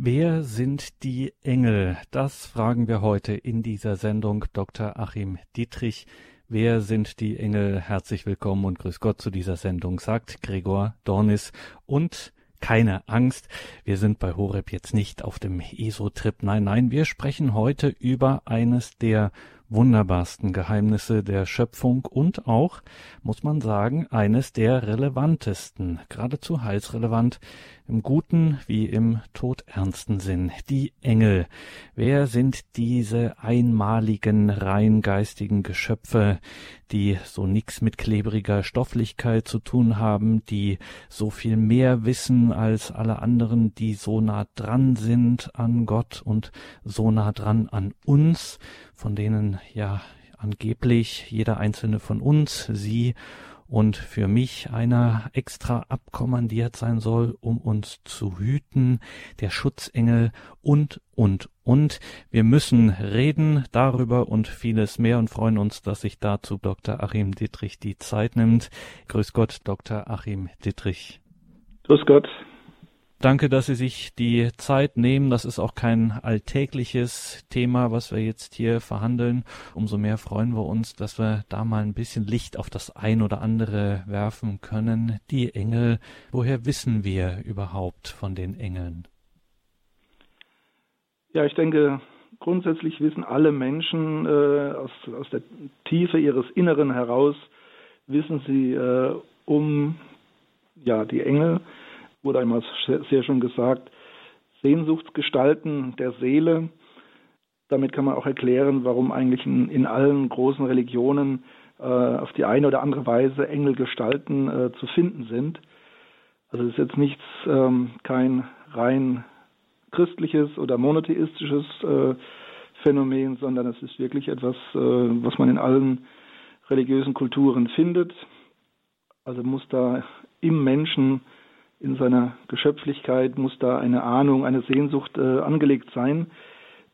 Wer sind die Engel? Das fragen wir heute in dieser Sendung Dr. Achim Dietrich. Wer sind die Engel? Herzlich willkommen und grüß Gott zu dieser Sendung, sagt Gregor Dornis. Und keine Angst, wir sind bei Horeb jetzt nicht auf dem ESO-Trip. Nein, nein, wir sprechen heute über eines der wunderbarsten Geheimnisse der Schöpfung und auch, muss man sagen, eines der relevantesten, geradezu heilsrelevant, im guten wie im todernsten Sinn. Die Engel. Wer sind diese einmaligen, rein geistigen Geschöpfe, die so nix mit klebriger Stofflichkeit zu tun haben, die so viel mehr wissen als alle anderen, die so nah dran sind an Gott und so nah dran an uns, von denen ja angeblich jeder einzelne von uns, sie und für mich einer extra abkommandiert sein soll, um uns zu hüten, der Schutzengel und, und, und. Wir müssen reden darüber und vieles mehr und freuen uns, dass sich dazu Dr. Achim Dittrich die Zeit nimmt. Grüß Gott, Dr. Achim Dittrich. Grüß Gott. Danke, dass Sie sich die Zeit nehmen. Das ist auch kein alltägliches Thema, was wir jetzt hier verhandeln. Umso mehr freuen wir uns, dass wir da mal ein bisschen Licht auf das ein oder andere werfen können. Die Engel, woher wissen wir überhaupt von den Engeln? Ja, ich denke, grundsätzlich wissen alle Menschen äh, aus, aus der Tiefe ihres Inneren heraus, wissen sie äh, um ja, die Engel wurde einmal sehr schon gesagt, Sehnsuchtsgestalten der Seele. Damit kann man auch erklären, warum eigentlich in, in allen großen Religionen äh, auf die eine oder andere Weise Engelgestalten äh, zu finden sind. Also es ist jetzt nichts, ähm, kein rein christliches oder monotheistisches äh, Phänomen, sondern es ist wirklich etwas, äh, was man in allen religiösen Kulturen findet. Also muss da im Menschen in seiner Geschöpflichkeit muss da eine Ahnung, eine Sehnsucht äh, angelegt sein,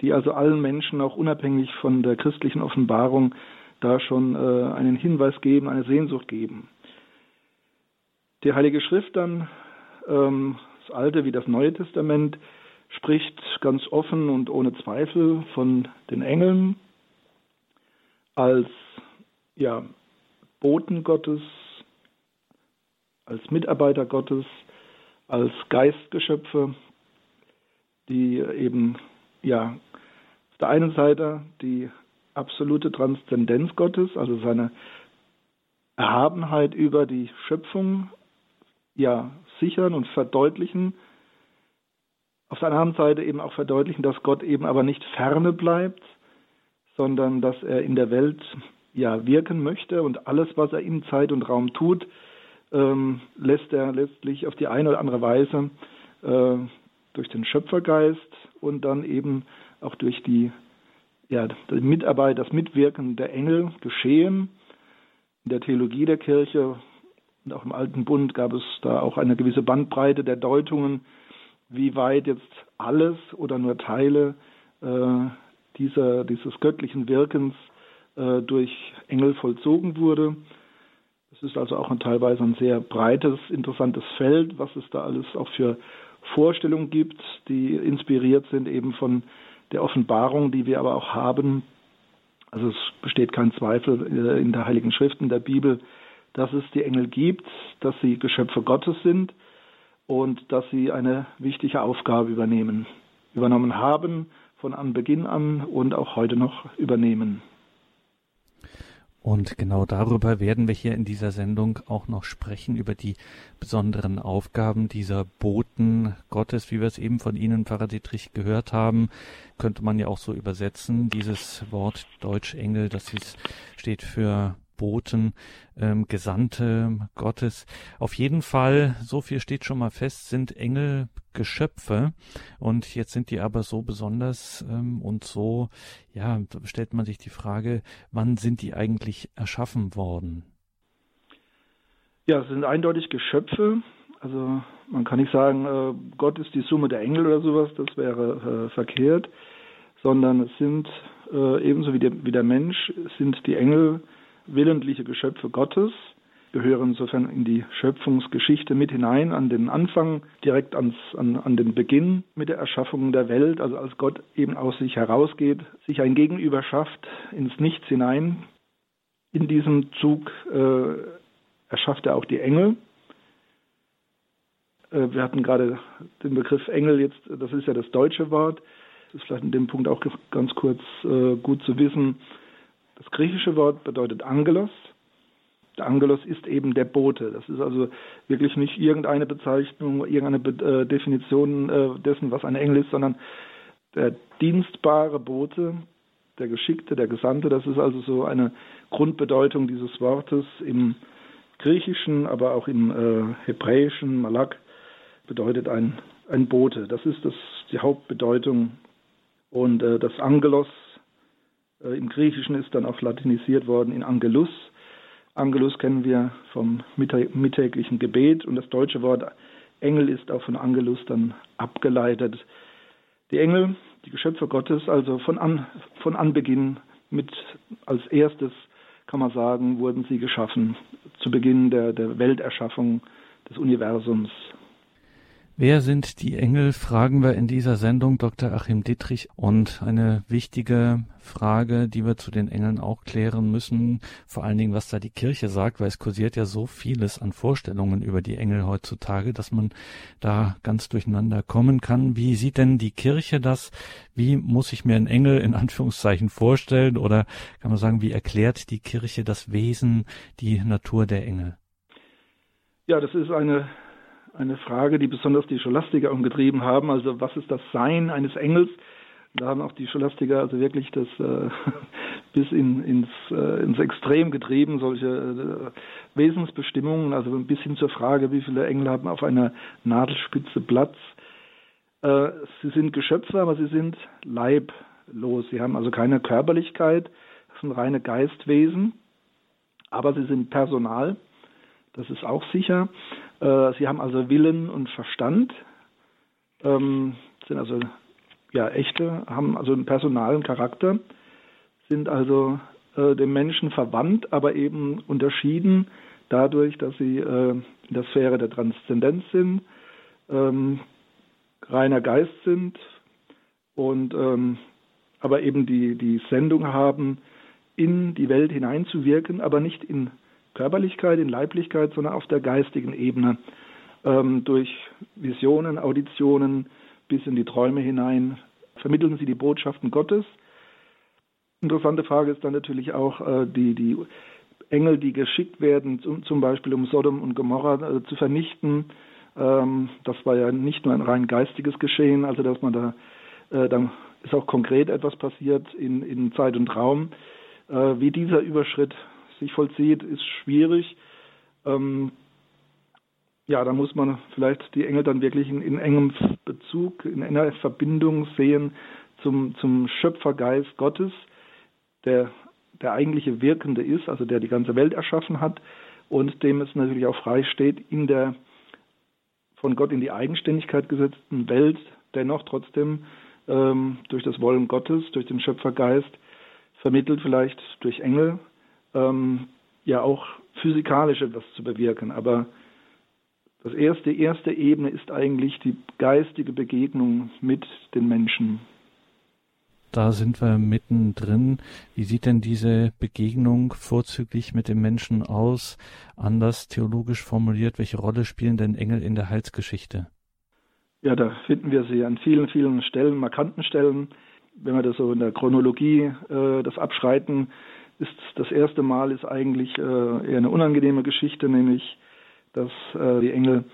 die also allen Menschen auch unabhängig von der christlichen Offenbarung da schon äh, einen Hinweis geben, eine Sehnsucht geben. Die Heilige Schrift dann, ähm, das Alte wie das Neue Testament, spricht ganz offen und ohne Zweifel von den Engeln als ja, Boten Gottes, als Mitarbeiter Gottes, als Geistgeschöpfe, die eben ja auf der einen Seite die absolute Transzendenz Gottes, also seine Erhabenheit über die Schöpfung, ja sichern und verdeutlichen. Auf der anderen Seite eben auch verdeutlichen, dass Gott eben aber nicht ferne bleibt, sondern dass er in der Welt ja wirken möchte und alles, was er in Zeit und Raum tut, ähm, lässt er letztlich auf die eine oder andere Weise äh, durch den Schöpfergeist und dann eben auch durch die, ja, die Mitarbeit, das Mitwirken der Engel geschehen. In der Theologie der Kirche und auch im Alten Bund gab es da auch eine gewisse Bandbreite der Deutungen, wie weit jetzt alles oder nur Teile äh, dieser, dieses göttlichen Wirkens äh, durch Engel vollzogen wurde. Es ist also auch ein, teilweise ein sehr breites, interessantes Feld, was es da alles auch für Vorstellungen gibt, die inspiriert sind eben von der Offenbarung, die wir aber auch haben. Also es besteht kein Zweifel äh, in der Heiligen Schrift, in der Bibel, dass es die Engel gibt, dass sie Geschöpfe Gottes sind und dass sie eine wichtige Aufgabe übernehmen, übernommen haben von Anbeginn an und auch heute noch übernehmen. Und genau darüber werden wir hier in dieser Sendung auch noch sprechen, über die besonderen Aufgaben dieser Boten Gottes, wie wir es eben von Ihnen, Pfarrer Dietrich, gehört haben. Könnte man ja auch so übersetzen, dieses Wort Deutsch-Engel, das steht für Boten, ähm, Gesandte Gottes. Auf jeden Fall, so viel steht schon mal fest, sind Engel Geschöpfe und jetzt sind die aber so besonders ähm, und so, ja, stellt man sich die Frage, wann sind die eigentlich erschaffen worden? Ja, es sind eindeutig Geschöpfe. Also man kann nicht sagen, äh, Gott ist die Summe der Engel oder sowas, das wäre äh, verkehrt, sondern es sind äh, ebenso wie der, wie der Mensch, sind die Engel willentliche Geschöpfe Gottes, gehören insofern in die Schöpfungsgeschichte mit hinein, an den Anfang, direkt ans, an, an den Beginn mit der Erschaffung der Welt, also als Gott eben aus sich herausgeht, sich ein Gegenüber schafft, ins Nichts hinein. In diesem Zug äh, erschafft er auch die Engel. Äh, wir hatten gerade den Begriff Engel jetzt, das ist ja das deutsche Wort. Das ist vielleicht in dem Punkt auch ganz kurz äh, gut zu wissen. Das griechische Wort bedeutet Angelos. Der Angelos ist eben der Bote. Das ist also wirklich nicht irgendeine Bezeichnung, irgendeine äh, Definition äh, dessen, was ein Engel ist, sondern der dienstbare Bote, der Geschickte, der Gesandte. Das ist also so eine Grundbedeutung dieses Wortes im Griechischen, aber auch im äh, Hebräischen, Malak, bedeutet ein, ein Bote. Das ist das, die Hauptbedeutung. Und äh, das Angelos im Griechischen ist dann auch latinisiert worden in Angelus. Angelus kennen wir vom mittäglichen Gebet und das deutsche Wort Engel ist auch von Angelus dann abgeleitet. Die Engel, die Geschöpfe Gottes, also von, an, von Anbeginn mit als erstes kann man sagen, wurden sie geschaffen, zu Beginn der, der Welterschaffung des Universums. Wer sind die Engel, fragen wir in dieser Sendung Dr. Achim Dittrich. Und eine wichtige Frage, die wir zu den Engeln auch klären müssen, vor allen Dingen, was da die Kirche sagt, weil es kursiert ja so vieles an Vorstellungen über die Engel heutzutage, dass man da ganz durcheinander kommen kann. Wie sieht denn die Kirche das? Wie muss ich mir einen Engel in Anführungszeichen vorstellen? Oder kann man sagen, wie erklärt die Kirche das Wesen, die Natur der Engel? Ja, das ist eine eine Frage, die besonders die Scholastiker umgetrieben haben. Also was ist das Sein eines Engels? Da haben auch die Scholastiker also wirklich das äh, bis in, ins, äh, ins Extrem getrieben, solche äh, Wesensbestimmungen, also bis hin zur Frage, wie viele Engel haben auf einer Nadelspitze Platz. Äh, sie sind Geschöpfe, aber sie sind leiblos. Sie haben also keine Körperlichkeit, das sind reine Geistwesen, aber sie sind Personal, das ist auch sicher. Äh, sie haben also Willen und Verstand, ähm, sind also ja echte, haben also einen personalen Charakter, sind also äh, dem Menschen verwandt, aber eben unterschieden dadurch, dass sie äh, in der Sphäre der Transzendenz sind, ähm, reiner Geist sind und ähm, aber eben die, die Sendung haben, in die Welt hineinzuwirken, aber nicht in Körperlichkeit, in Leiblichkeit, sondern auf der geistigen Ebene. Ähm, durch Visionen, Auditionen bis in die Träume hinein vermitteln sie die Botschaften Gottes. Interessante Frage ist dann natürlich auch äh, die, die Engel, die geschickt werden, zum, zum Beispiel um Sodom und Gomorra äh, zu vernichten. Ähm, das war ja nicht nur ein rein geistiges Geschehen, also dass man da, äh, dann ist auch konkret etwas passiert in, in Zeit und Raum. Äh, wie dieser Überschritt sich vollzieht, ist schwierig. Ähm, ja, da muss man vielleicht die Engel dann wirklich in, in, engem Bezug, in enger Verbindung sehen zum, zum Schöpfergeist Gottes, der der eigentliche Wirkende ist, also der die ganze Welt erschaffen hat und dem es natürlich auch frei steht, in der von Gott in die Eigenständigkeit gesetzten Welt dennoch trotzdem ähm, durch das Wollen Gottes, durch den Schöpfergeist, vermittelt vielleicht durch Engel, ähm, ja auch physikalisch etwas zu bewirken. Aber das erste, erste Ebene ist eigentlich die geistige Begegnung mit den Menschen. Da sind wir mittendrin. Wie sieht denn diese Begegnung vorzüglich mit dem Menschen aus? Anders theologisch formuliert, welche Rolle spielen denn Engel in der Heilsgeschichte? Ja, da finden wir sie an vielen, vielen Stellen, markanten Stellen. Wenn wir das so in der Chronologie äh, das abschreiten, ist das erste Mal ist eigentlich äh, eher eine unangenehme Geschichte, nämlich dass äh, die Engel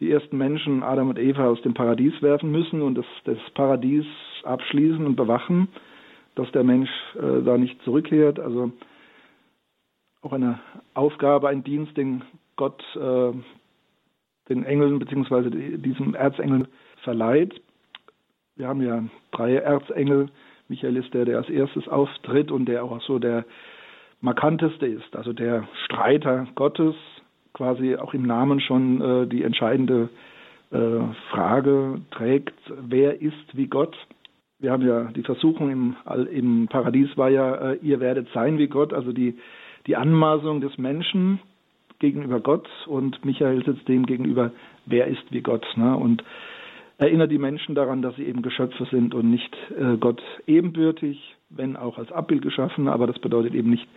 die ersten Menschen, Adam und Eva, aus dem Paradies werfen müssen und das, das Paradies abschließen und bewachen, dass der Mensch äh, da nicht zurückkehrt. Also auch eine Aufgabe, ein Dienst, den Gott äh, den Engeln bzw. diesem Erzengel verleiht. Wir haben ja drei Erzengel, Michael ist der, der als erstes auftritt und der auch so der markanteste ist, also der Streiter Gottes, quasi auch im Namen schon äh, die entscheidende äh, Frage trägt, wer ist wie Gott? Wir haben ja die Versuchung im, im Paradies war ja, äh, ihr werdet sein wie Gott, also die, die Anmaßung des Menschen, gegenüber Gott und Michael sitzt dem gegenüber, wer ist wie Gott. Ne? Und erinnert die Menschen daran, dass sie eben Geschöpfe sind und nicht äh, Gott ebenbürtig, wenn auch als Abbild geschaffen, aber das bedeutet eben nicht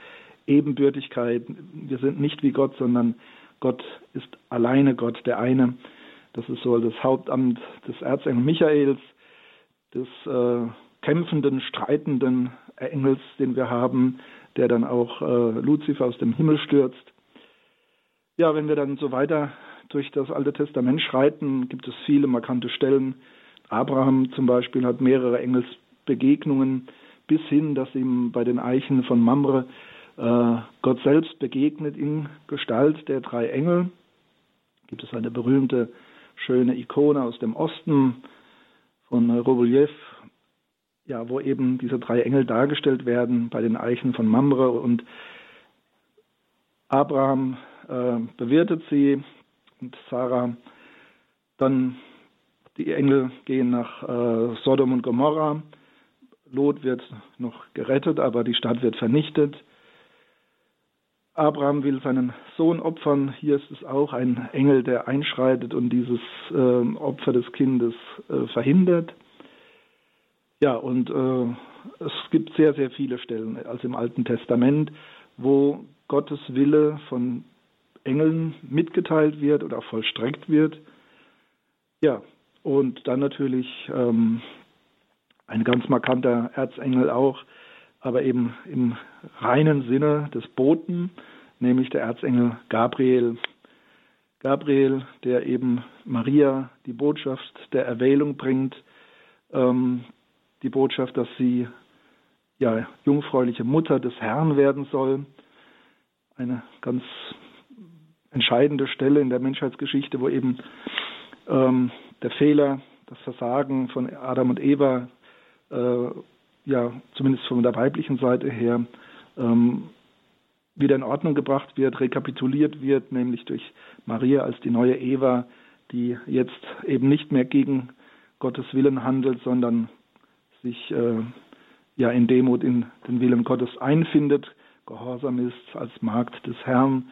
Ebenbürtigkeit. Wir sind nicht wie Gott, sondern Gott ist alleine Gott, der eine. Das ist so das Hauptamt des Erzengels Michaels, des äh, kämpfenden, streitenden Engels, den wir haben, der dann auch äh, Luzifer aus dem Himmel stürzt. Ja, wenn wir dann so weiter durch das Alte Testament schreiten, gibt es viele markante Stellen. Abraham zum Beispiel hat mehrere Engelsbegegnungen bis hin, dass ihm bei den Eichen von Mamre äh, Gott selbst begegnet in Gestalt der drei Engel. Gibt es eine berühmte, schöne Ikone aus dem Osten von Roboliev, ja, wo eben diese drei Engel dargestellt werden bei den Eichen von Mamre und Abraham äh, bewirtet sie und Sarah. Dann die Engel gehen nach äh, Sodom und Gomorra. Lot wird noch gerettet, aber die Stadt wird vernichtet. Abraham will seinen Sohn opfern. Hier ist es auch ein Engel, der einschreitet und dieses äh, Opfer des Kindes äh, verhindert. Ja, und äh, es gibt sehr, sehr viele Stellen, also im Alten Testament, wo Gottes Wille von Engeln mitgeteilt wird oder vollstreckt wird. Ja, und dann natürlich ähm, ein ganz markanter Erzengel auch, aber eben im reinen Sinne des Boten, nämlich der Erzengel Gabriel. Gabriel, der eben Maria die Botschaft der Erwählung bringt, ähm, die Botschaft, dass sie ja jungfräuliche Mutter des Herrn werden soll. Eine ganz entscheidende Stelle in der Menschheitsgeschichte, wo eben ähm, der Fehler, das Versagen von Adam und Eva, äh, ja zumindest von der weiblichen Seite her, ähm, wieder in Ordnung gebracht wird, rekapituliert wird, nämlich durch Maria als die neue Eva, die jetzt eben nicht mehr gegen Gottes Willen handelt, sondern sich äh, ja in Demut in den Willen Gottes einfindet, gehorsam ist als Magd des Herrn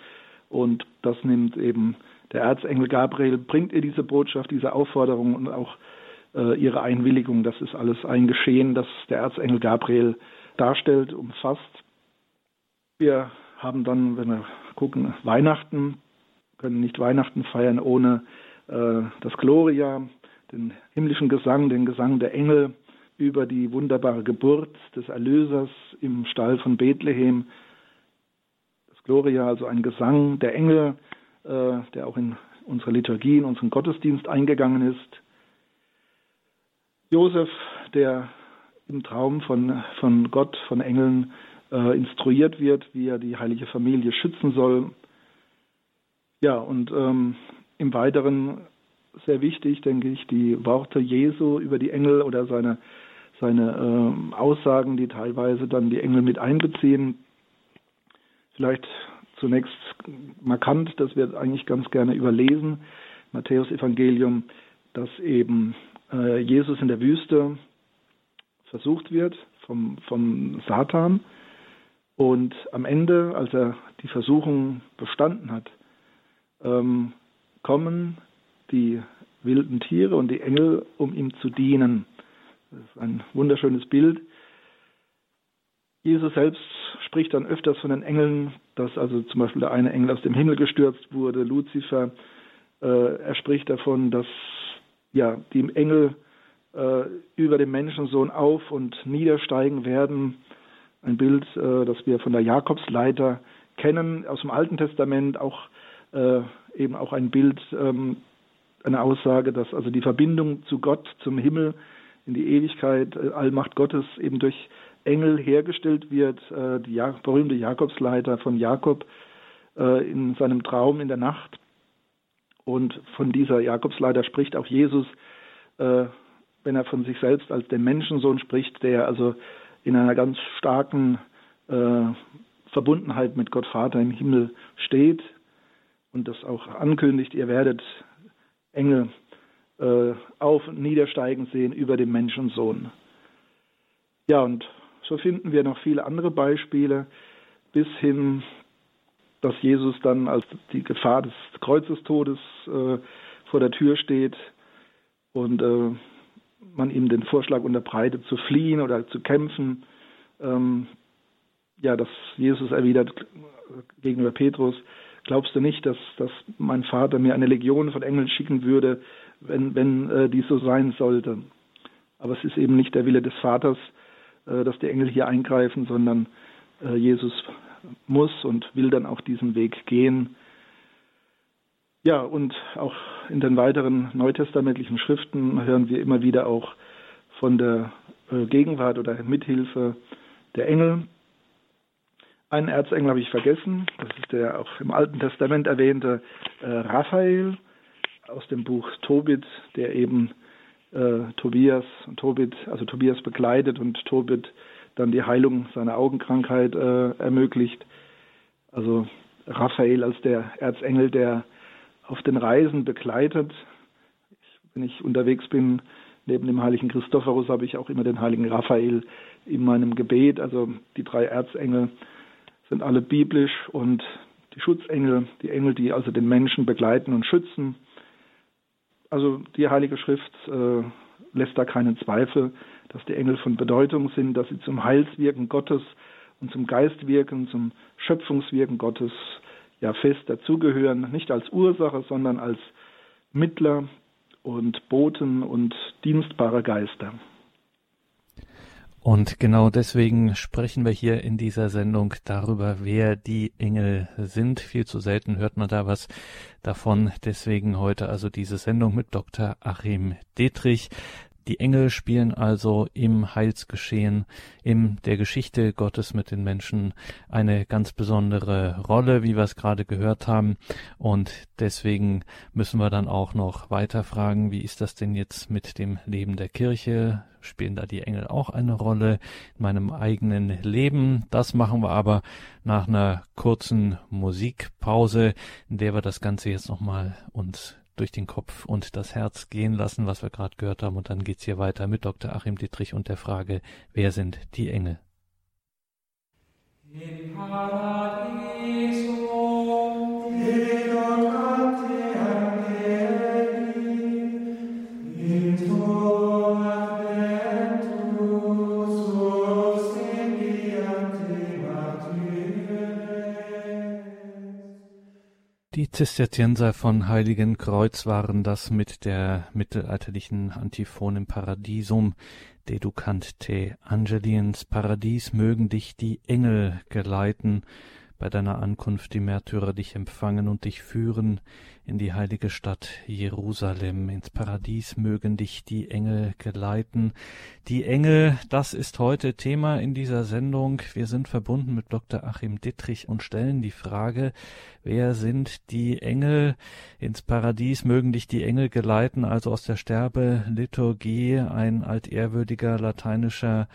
und das nimmt eben der Erzengel Gabriel, bringt ihr diese Botschaft, diese Aufforderung und auch äh, ihre Einwilligung. Das ist alles ein Geschehen, das der Erzengel Gabriel darstellt, umfasst. Wir haben dann, wenn wir gucken, Weihnachten, können nicht Weihnachten feiern ohne äh, das Gloria, den himmlischen Gesang, den Gesang der Engel über die wunderbare Geburt des Erlösers im Stall von Bethlehem. Gloria, also ein Gesang der Engel, äh, der auch in unsere Liturgie, in unseren Gottesdienst eingegangen ist. Josef, der im Traum von, von Gott, von Engeln äh, instruiert wird, wie er die heilige Familie schützen soll. Ja, und ähm, im Weiteren sehr wichtig, denke ich, die Worte Jesu über die Engel oder seine seine äh, Aussagen, die teilweise dann die Engel mit einbeziehen. Vielleicht zunächst markant, das wird eigentlich ganz gerne überlesen, Matthäus Evangelium, dass eben äh, Jesus in der Wüste versucht wird vom, vom Satan und am Ende, als er die Versuchung bestanden hat, ähm, kommen die wilden Tiere und die Engel, um ihm zu dienen. Das ist ein wunderschönes Bild. Jesus selbst spricht dann öfters von den Engeln, dass also zum Beispiel der eine Engel aus dem Himmel gestürzt wurde, Luzifer. Äh, er spricht davon, dass ja die Engel äh, über den Menschensohn auf und niedersteigen werden. Ein Bild, äh, das wir von der Jakobsleiter kennen aus dem Alten Testament, auch äh, eben auch ein Bild, ähm, eine Aussage, dass also die Verbindung zu Gott, zum Himmel in die Ewigkeit, äh, Allmacht Gottes eben durch Engel hergestellt wird. Äh, die berühmte Jakobsleiter von Jakob äh, in seinem Traum in der Nacht. Und von dieser Jakobsleiter spricht auch Jesus, wenn er von sich selbst als den Menschensohn spricht, der also in einer ganz starken Verbundenheit mit Gott Vater im Himmel steht und das auch ankündigt, ihr werdet Engel äh, auf und niedersteigen sehen über den Menschensohn. Ja, und so finden wir noch viele andere Beispiele, bis hin dass Jesus dann als die Gefahr des Kreuzestodes äh, vor der Tür steht und äh, man ihm den Vorschlag unterbreitet, zu fliehen oder zu kämpfen. Ähm, ja, dass Jesus erwidert gegenüber Petrus, glaubst du nicht, dass, dass mein Vater mir eine Legion von Engeln schicken würde, wenn, wenn äh, dies so sein sollte? Aber es ist eben nicht der Wille des Vaters, dass die Engel hier eingreifen, sondern äh, Jesus muss und will dann auch diesen Weg gehen. Ja, und auch in den weiteren neutestamentlichen Schriften hören wir immer wieder auch von der äh, Gegenwart oder Mithilfe der Engel. Einen Erzengel habe ich vergessen, das ist der auch im Alten Testament erwähnte äh, Raphael aus dem Buch Tobit, der eben äh, Tobias Tobit, also Tobias begleitet und Tobit dann die Heilung seiner Augenkrankheit äh, ermöglicht. Also Raphael als der Erzengel, der auf den Reisen begleitet. Ich, wenn ich unterwegs bin, neben dem heiligen Christophorus habe ich auch immer den heiligen Raphael in meinem Gebet. Also die drei Erzengel sind alle biblisch und die Schutzengel, die Engel, die also den Menschen begleiten und schützen. Also die Heilige Schrift äh, lässt da keinen Zweifel, dass die Engel von Bedeutung sind, dass sie zum Heilswirken Gottes und zum Geistwirken, zum Schöpfungswirken Gottes ja fest dazugehören, nicht als Ursache, sondern als Mittler und Boten und dienstbare Geister. Und genau deswegen sprechen wir hier in dieser Sendung darüber, wer die Engel sind. Viel zu selten hört man da was davon. Deswegen heute also diese Sendung mit Dr. Achim Detrich. Die Engel spielen also im Heilsgeschehen, in der Geschichte Gottes mit den Menschen eine ganz besondere Rolle, wie wir es gerade gehört haben. Und deswegen müssen wir dann auch noch weiter fragen, wie ist das denn jetzt mit dem Leben der Kirche? Spielen da die Engel auch eine Rolle in meinem eigenen Leben? Das machen wir aber nach einer kurzen Musikpause, in der wir das Ganze jetzt nochmal uns durch den Kopf und das Herz gehen lassen, was wir gerade gehört haben. Und dann geht's hier weiter mit Dr. Achim Dietrich und der Frage, wer sind die Engel? In Paradiso, Die Zisterzienser von Heiligen Kreuz waren das mit der mittelalterlichen Antiphon im Paradisum, Deducant te Angeliens, Paradies mögen dich die Engel geleiten, bei deiner Ankunft die Märtyrer dich empfangen und dich führen in die heilige Stadt Jerusalem, ins Paradies mögen dich die Engel geleiten. Die Engel, das ist heute Thema in dieser Sendung. Wir sind verbunden mit Dr. Achim Dittrich und stellen die Frage, wer sind die Engel? Ins Paradies mögen dich die Engel geleiten, also aus der Sterbeliturgie, ein altehrwürdiger lateinischer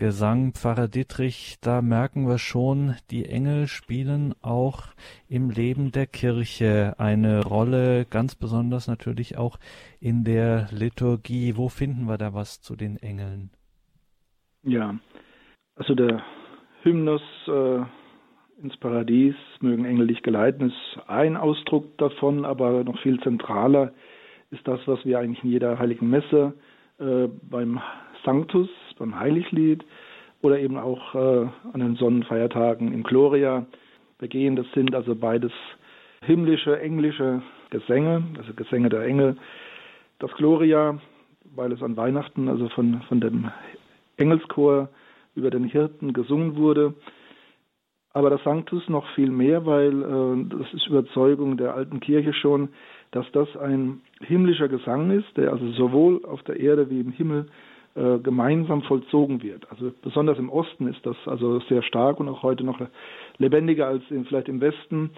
Gesang Pfarrer Dietrich, da merken wir schon, die Engel spielen auch im Leben der Kirche eine Rolle, ganz besonders natürlich auch in der Liturgie. Wo finden wir da was zu den Engeln? Ja, also der Hymnus äh, ins Paradies, mögen Engel dich geleiten, ist ein Ausdruck davon, aber noch viel zentraler ist das, was wir eigentlich in jeder heiligen Messe äh, beim Sanctus, beim Heiliglied oder eben auch äh, an den Sonnenfeiertagen im Gloria begehen. Das sind also beides himmlische, englische Gesänge, also Gesänge der Engel. Das Gloria, weil es an Weihnachten also von, von dem Engelschor über den Hirten gesungen wurde. Aber das Sanctus noch viel mehr, weil äh, das ist Überzeugung der alten Kirche schon, dass das ein himmlischer Gesang ist, der also sowohl auf der Erde wie im Himmel äh, gemeinsam vollzogen wird. Also besonders im Osten ist das also sehr stark und auch heute noch lebendiger als in, vielleicht im Westen,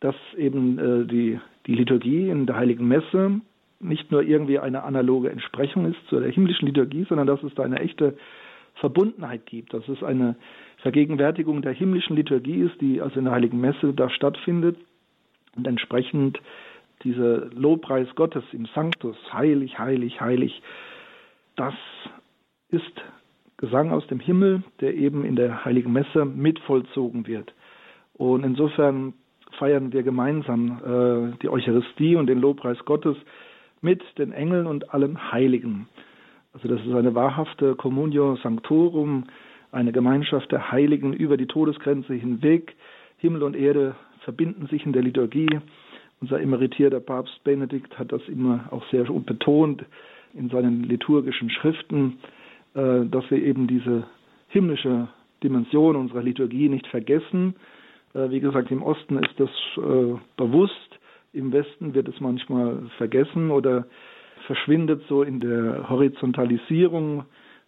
dass eben äh, die, die Liturgie in der Heiligen Messe nicht nur irgendwie eine analoge Entsprechung ist zu der himmlischen Liturgie, sondern dass es da eine echte Verbundenheit gibt, dass es eine Vergegenwärtigung der himmlischen Liturgie ist, die also in der Heiligen Messe da stattfindet und entsprechend dieser Lobpreis Gottes im Sanctus, heilig, heilig, heilig, das ist Gesang aus dem Himmel, der eben in der Heiligen Messe mit vollzogen wird. Und insofern feiern wir gemeinsam äh, die Eucharistie und den Lobpreis Gottes mit den Engeln und allen Heiligen. Also das ist eine wahrhafte Communio Sanctorum, eine Gemeinschaft der Heiligen über die Todesgrenze hinweg. Himmel und Erde verbinden sich in der Liturgie. Unser emeritierter Papst Benedikt hat das immer auch sehr betont in seinen liturgischen Schriften, äh, dass wir eben diese himmlische Dimension unserer Liturgie nicht vergessen. Äh, wie gesagt, im Osten ist das äh, bewusst, im Westen wird es manchmal vergessen oder verschwindet so in der Horizontalisierung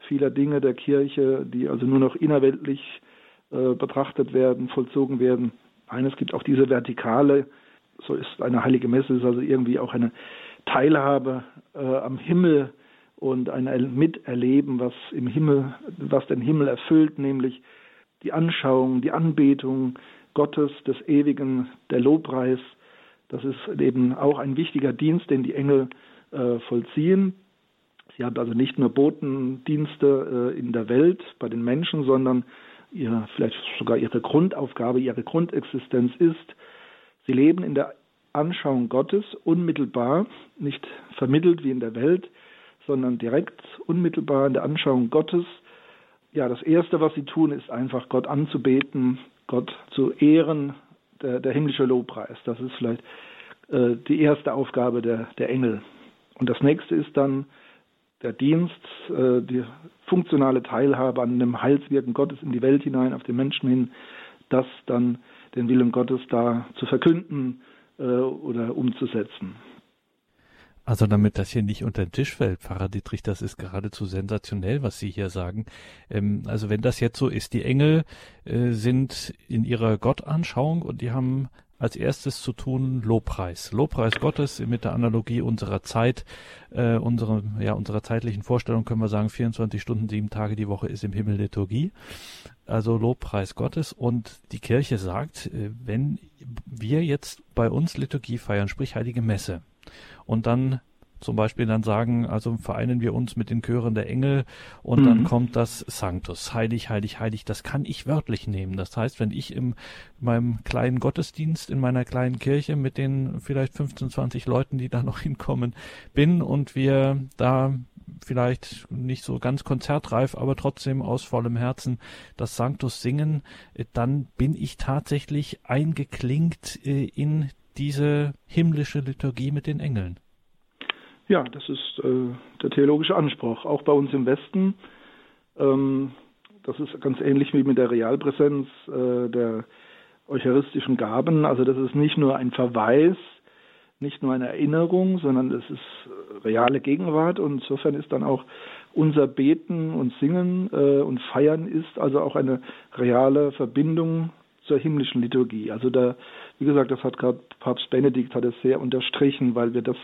vieler Dinge der Kirche, die also nur noch innerweltlich betrachtet werden, vollzogen werden. Eines gibt auch diese Vertikale, so ist eine heilige Messe, ist also irgendwie auch eine Teilhabe äh, am Himmel und ein Miterleben, was im Himmel, was den Himmel erfüllt, nämlich die Anschauung, die Anbetung Gottes, des Ewigen, der Lobpreis. Das ist eben auch ein wichtiger Dienst, den die Engel äh, vollziehen. Sie haben also nicht nur Botendienste äh, in der Welt bei den Menschen, sondern ihr, vielleicht sogar ihre Grundaufgabe, ihre Grundexistenz ist, sie leben in der Anschauung Gottes unmittelbar, nicht vermittelt wie in der Welt, sondern direkt unmittelbar in der Anschauung Gottes. Ja, das Erste, was sie tun, ist einfach Gott anzubeten, Gott zu ehren, der, der himmlische Lobpreis. Das ist vielleicht äh, die erste Aufgabe der, der Engel. Und das nächste ist dann der Dienst, äh, die funktionale Teilhabe an dem Heilswirken Gottes in die Welt hinein, auf den Menschen hin, das dann den Willen Gottes da zu verkünden äh, oder umzusetzen. Also damit das hier nicht unter den Tisch fällt, Pfarrer Dietrich, das ist geradezu sensationell, was Sie hier sagen. Ähm, also wenn das jetzt so ist, die Engel äh, sind in ihrer Gottanschauung und die haben als erstes zu tun Lobpreis. Lobpreis Gottes mit der Analogie unserer Zeit, äh, unsere, ja, unserer zeitlichen Vorstellung können wir sagen, 24 Stunden, sieben Tage die Woche ist im Himmel Liturgie. Also Lobpreis Gottes. Und die Kirche sagt, äh, wenn wir jetzt bei uns Liturgie feiern, sprich Heilige Messe, und dann zum Beispiel dann sagen, also vereinen wir uns mit den Chören der Engel und mhm. dann kommt das Sanctus, heilig, heilig, heilig. Das kann ich wörtlich nehmen. Das heißt, wenn ich in meinem kleinen Gottesdienst in meiner kleinen Kirche mit den vielleicht 15, 20 Leuten, die da noch hinkommen, bin und wir da vielleicht nicht so ganz konzertreif, aber trotzdem aus vollem Herzen das Sanctus singen, dann bin ich tatsächlich eingeklinkt äh, in diese himmlische Liturgie mit den Engeln? Ja, das ist äh, der theologische Anspruch. Auch bei uns im Westen. Ähm, das ist ganz ähnlich wie mit der Realpräsenz äh, der eucharistischen Gaben. Also das ist nicht nur ein Verweis, nicht nur eine Erinnerung, sondern es ist reale Gegenwart. Und insofern ist dann auch unser Beten und Singen äh, und Feiern ist also auch eine reale Verbindung zur himmlischen Liturgie. Also da, wie gesagt, das hat gerade Papst Benedikt hat es sehr unterstrichen, weil wir das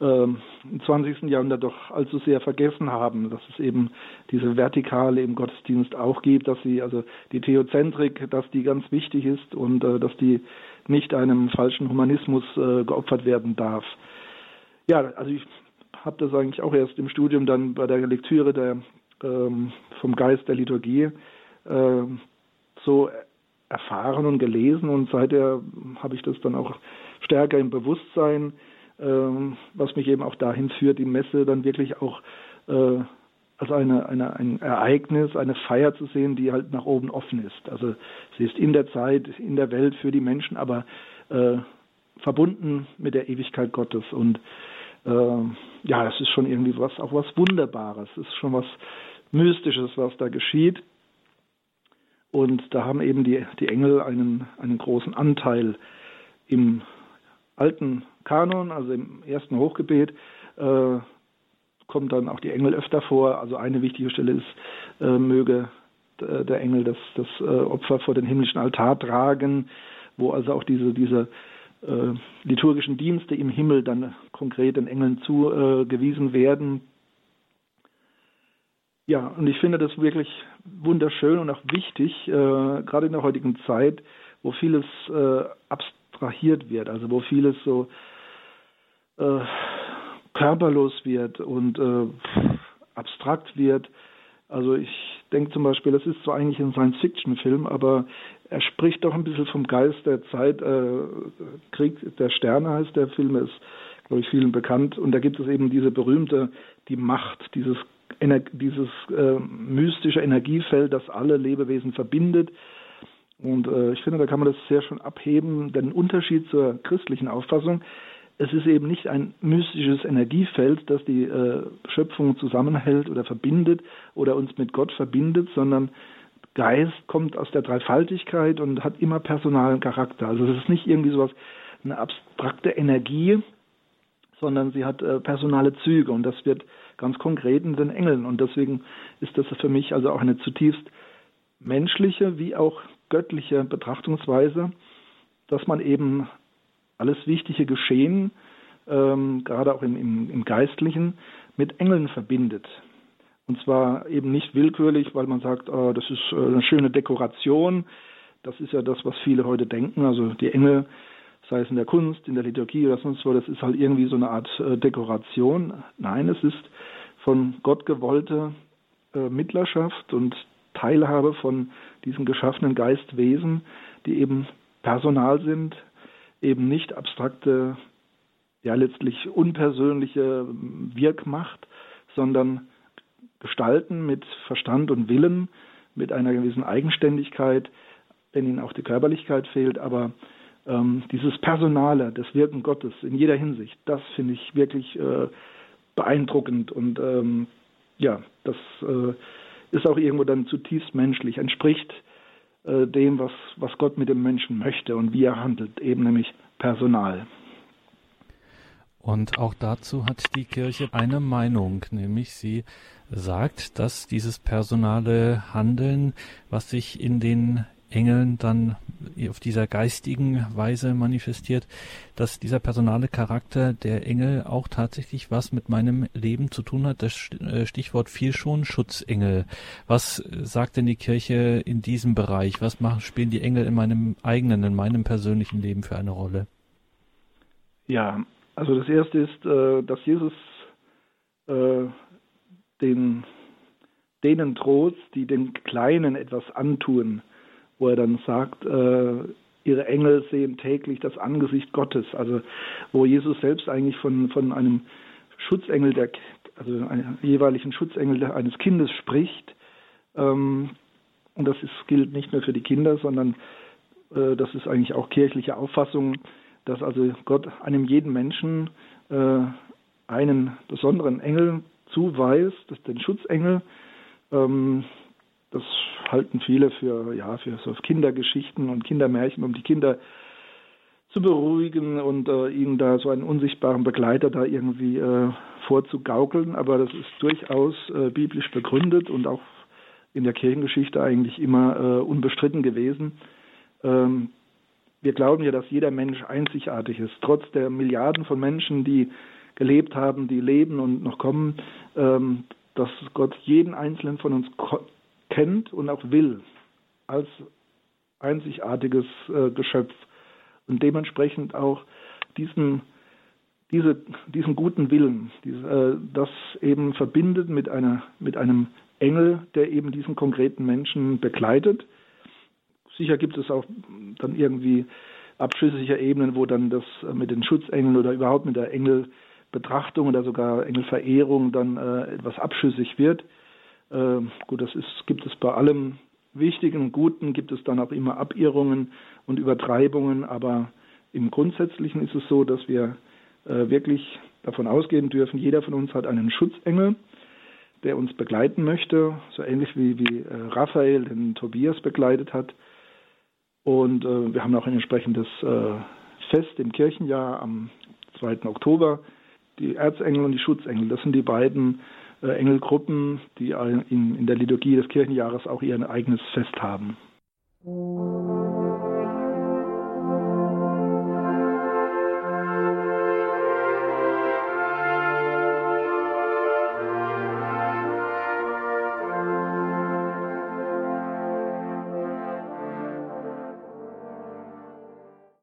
ähm, im 20. Jahrhundert doch allzu sehr vergessen haben, dass es eben diese Vertikale im Gottesdienst auch gibt, dass sie, also die Theozentrik, dass die ganz wichtig ist und äh, dass die nicht einem falschen Humanismus äh, geopfert werden darf. Ja, also ich habe das eigentlich auch erst im Studium dann bei der Lektüre der, ähm, vom Geist der Liturgie äh, so erfahren und gelesen und seither habe ich das dann auch stärker im Bewusstsein, was mich eben auch dahin führt, die Messe dann wirklich auch äh, als eine, eine, ein Ereignis, eine Feier zu sehen, die halt nach oben offen ist. Also sie ist in der Zeit, in der Welt für die Menschen, aber äh, verbunden mit der Ewigkeit Gottes. Und äh, ja, es ist schon irgendwie was, auch was Wunderbares. Es ist schon was Mystisches, was da geschieht. Und da haben eben die, die Engel einen, einen großen Anteil im alten Kanon, also im ersten Hochgebet, äh, kommt dann auch die Engel öfter vor. Also eine wichtige Stelle ist, äh, möge der Engel das, das äh, Opfer vor den himmlischen Altar tragen, wo also auch diese, diese äh, liturgischen Dienste im Himmel dann konkret den Engeln zugewiesen werden. Ja, und ich finde das wirklich wunderschön und auch wichtig, äh, gerade in der heutigen Zeit, wo vieles äh, abstrahiert wird, also wo vieles so äh, körperlos wird und äh, abstrakt wird. Also ich denke zum Beispiel, das ist zwar eigentlich ein Science-Fiction-Film, aber er spricht doch ein bisschen vom Geist der Zeit. Äh, Krieg der Sterne heißt der Film, ist, glaube ich, vielen bekannt. Und da gibt es eben diese berühmte, die Macht, dieses, Ener dieses äh, mystische Energiefeld, das alle Lebewesen verbindet. Und äh, ich finde, da kann man das sehr schön abheben. Den Unterschied zur christlichen Auffassung es ist eben nicht ein mystisches Energiefeld, das die äh, Schöpfung zusammenhält oder verbindet oder uns mit Gott verbindet, sondern Geist kommt aus der Dreifaltigkeit und hat immer personalen Charakter. Also es ist nicht irgendwie sowas, eine abstrakte Energie, sondern sie hat äh, personale Züge und das wird ganz konkret in den Engeln. Und deswegen ist das für mich also auch eine zutiefst menschliche wie auch göttliche Betrachtungsweise, dass man eben alles wichtige Geschehen, ähm, gerade auch im, im, im Geistlichen, mit Engeln verbindet. Und zwar eben nicht willkürlich, weil man sagt, oh, das ist äh, eine schöne Dekoration. Das ist ja das, was viele heute denken. Also die Engel, sei es in der Kunst, in der Liturgie oder sonst wo, das ist halt irgendwie so eine Art äh, Dekoration. Nein, es ist von Gott gewollte äh, Mittlerschaft und Teilhabe von diesen geschaffenen Geistwesen, die eben Personal sind, eben nicht abstrakte, ja letztlich unpersönliche Wirkmacht, sondern gestalten mit Verstand und Willen, mit einer gewissen Eigenständigkeit, wenn ihnen auch die Körperlichkeit fehlt, aber ähm, dieses Personale, das Wirken Gottes in jeder Hinsicht, das finde ich wirklich äh, beeindruckend. Und ähm, ja, das äh, ist auch irgendwo dann zutiefst menschlich, entspricht äh, dem, was, was Gott mit dem Menschen möchte und wie er handelt, eben nämlich Personal. Und auch dazu hat die Kirche eine Meinung, nämlich sie sagt, dass dieses personale Handeln, was sich in den Engeln dann auf dieser geistigen Weise manifestiert, dass dieser personale Charakter der Engel auch tatsächlich was mit meinem Leben zu tun hat. Das äh, Stichwort fiel schon, Schutzengel. Was sagt denn die Kirche in diesem Bereich? Was machen, spielen die Engel in meinem eigenen, in meinem persönlichen Leben für eine Rolle? Ja, also das erste ist, äh, dass Jesus äh, den, denen Trost, die den Kleinen etwas antun, wo er dann sagt, äh, ihre Engel sehen täglich das Angesicht Gottes. Also wo Jesus selbst eigentlich von, von einem Schutzengel, der, also einem jeweiligen Schutzengel eines Kindes spricht. Ähm, und das ist, gilt nicht nur für die Kinder, sondern äh, das ist eigentlich auch kirchliche Auffassung, dass also Gott einem jeden Menschen äh, einen besonderen Engel zuweist, den Schutzengel. Ähm, das halten viele für, ja, für so Kindergeschichten und Kindermärchen, um die Kinder zu beruhigen und äh, ihnen da so einen unsichtbaren Begleiter da irgendwie äh, vorzugaukeln. Aber das ist durchaus äh, biblisch begründet und auch in der Kirchengeschichte eigentlich immer äh, unbestritten gewesen. Ähm, wir glauben ja, dass jeder Mensch einzigartig ist, trotz der Milliarden von Menschen, die gelebt haben, die leben und noch kommen, ähm, dass Gott jeden einzelnen von uns kennt und auch will als einzigartiges äh, Geschöpf und dementsprechend auch diesen, diese, diesen guten Willen, diese, äh, das eben verbindet mit, einer, mit einem Engel, der eben diesen konkreten Menschen begleitet. Sicher gibt es auch dann irgendwie abschüssige Ebenen, wo dann das äh, mit den Schutzengeln oder überhaupt mit der Engelbetrachtung oder sogar Engelverehrung dann äh, etwas abschüssig wird. Äh, gut, das ist, gibt es bei allem Wichtigen und Guten, gibt es dann auch immer Abirrungen und Übertreibungen, aber im Grundsätzlichen ist es so, dass wir äh, wirklich davon ausgehen dürfen, jeder von uns hat einen Schutzengel, der uns begleiten möchte, so ähnlich wie, wie äh, Raphael den Tobias begleitet hat. Und äh, wir haben auch ein entsprechendes äh, Fest im Kirchenjahr am 2. Oktober. Die Erzengel und die Schutzengel, das sind die beiden Engelgruppen, die in, in der Liturgie des Kirchenjahres auch ihr eigenes Fest haben.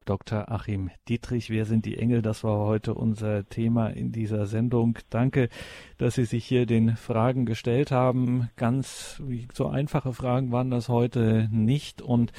Dr. Achim Dietrich. Wer sind die Engel? Das war heute unser Thema in dieser Sendung. Danke, dass Sie sich hier den Fragen gestellt haben. Ganz so einfache Fragen waren das heute nicht und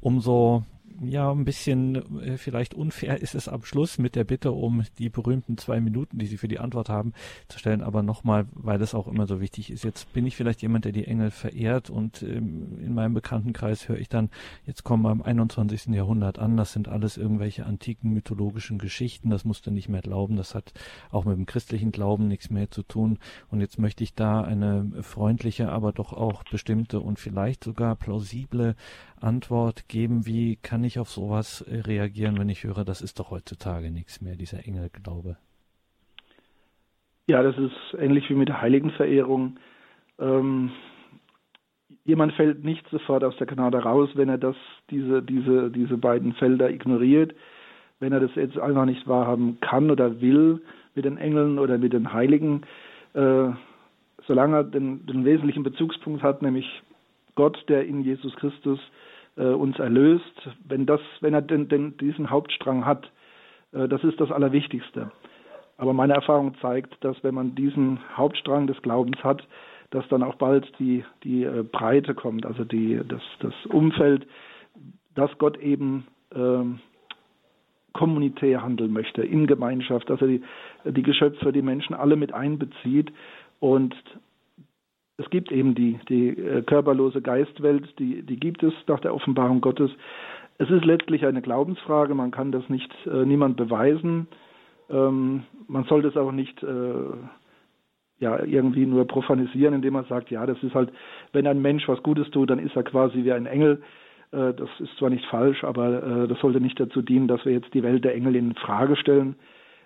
umso ja, ein bisschen äh, vielleicht unfair ist es am Schluss mit der Bitte um die berühmten zwei Minuten, die Sie für die Antwort haben, zu stellen. Aber nochmal, weil es auch immer so wichtig ist. Jetzt bin ich vielleicht jemand, der die Engel verehrt und ähm, in meinem Bekanntenkreis höre ich dann, jetzt kommen wir im 21. Jahrhundert an. Das sind alles irgendwelche antiken mythologischen Geschichten. Das musst du nicht mehr glauben. Das hat auch mit dem christlichen Glauben nichts mehr zu tun. Und jetzt möchte ich da eine freundliche, aber doch auch bestimmte und vielleicht sogar plausible Antwort geben, wie kann ich auf sowas äh, reagieren, wenn ich höre, das ist doch heutzutage nichts mehr, dieser Engelglaube? Ja, das ist ähnlich wie mit der Heiligenverehrung. Ähm, jemand fällt nicht sofort aus der Gnade raus, wenn er das, diese, diese, diese beiden Felder ignoriert, wenn er das jetzt einfach nicht wahrhaben kann oder will mit den Engeln oder mit den Heiligen. Äh, solange er den, den wesentlichen Bezugspunkt hat, nämlich Gott, der in Jesus Christus äh, uns erlöst, wenn das, wenn er den, den, diesen Hauptstrang hat, äh, das ist das Allerwichtigste. Aber meine Erfahrung zeigt, dass wenn man diesen Hauptstrang des Glaubens hat, dass dann auch bald die, die äh, Breite kommt, also die, das, das Umfeld, dass Gott eben ähm, kommunitär handeln möchte, in Gemeinschaft, dass er die, die Geschöpfe, die Menschen alle mit einbezieht und es gibt eben die, die äh, körperlose Geistwelt, die, die gibt es nach der Offenbarung Gottes. Es ist letztlich eine Glaubensfrage, man kann das nicht äh, niemand beweisen. Ähm, man sollte es auch nicht äh, ja, irgendwie nur profanisieren, indem man sagt, ja, das ist halt, wenn ein Mensch was Gutes tut, dann ist er quasi wie ein Engel. Äh, das ist zwar nicht falsch, aber äh, das sollte nicht dazu dienen, dass wir jetzt die Welt der Engel in Frage stellen.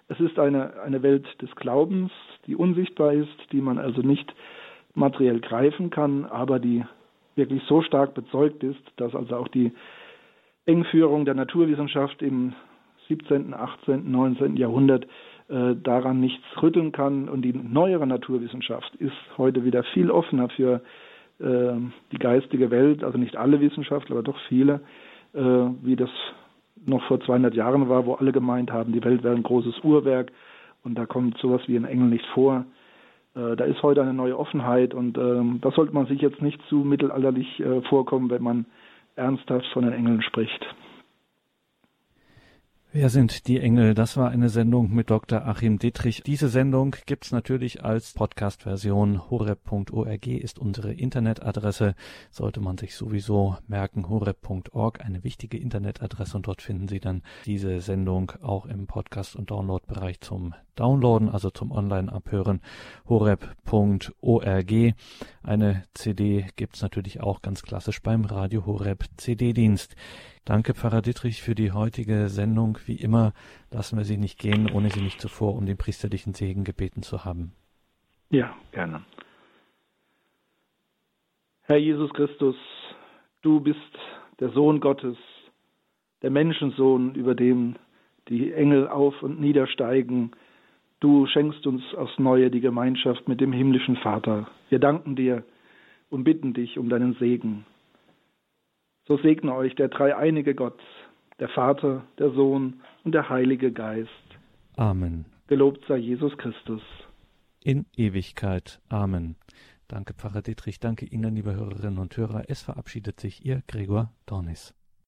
Es ist eine, eine Welt des Glaubens, die unsichtbar ist, die man also nicht materiell greifen kann, aber die wirklich so stark bezeugt ist, dass also auch die Engführung der Naturwissenschaft im 17., 18., 19. Jahrhundert äh, daran nichts rütteln kann. Und die neuere Naturwissenschaft ist heute wieder viel offener für äh, die geistige Welt, also nicht alle Wissenschaftler, aber doch viele, äh, wie das noch vor 200 Jahren war, wo alle gemeint haben, die Welt wäre ein großes Uhrwerk und da kommt sowas wie ein Engel nicht vor. Äh, da ist heute eine neue Offenheit und ähm, da sollte man sich jetzt nicht zu mittelalterlich äh, vorkommen, wenn man ernsthaft von den Engeln spricht. Wer sind die Engel? Das war eine Sendung mit Dr. Achim Dittrich. Diese Sendung gibt's natürlich als Podcast-Version. horeb.org ist unsere Internetadresse. Sollte man sich sowieso merken, horeb.org, eine wichtige Internetadresse und dort finden Sie dann diese Sendung auch im Podcast- und Download-Bereich zum Downloaden, also zum Online-Abhören. horeb.org. Eine CD gibt's natürlich auch ganz klassisch beim Radio Horeb CD-Dienst. Danke, Pfarrer Dittrich, für die heutige Sendung. Wie immer lassen wir Sie nicht gehen, ohne Sie nicht zuvor um den priesterlichen Segen gebeten zu haben. Ja, gerne. Herr Jesus Christus, du bist der Sohn Gottes, der Menschensohn, über dem die Engel auf und niedersteigen. Du schenkst uns aufs Neue die Gemeinschaft mit dem himmlischen Vater. Wir danken dir und bitten dich um deinen Segen. So segne euch der dreieinige Gott, der Vater, der Sohn und der Heilige Geist. Amen. Gelobt sei Jesus Christus. In Ewigkeit. Amen. Danke, Pfarrer Dietrich. Danke Ihnen, liebe Hörerinnen und Hörer. Es verabschiedet sich Ihr Gregor Dornis.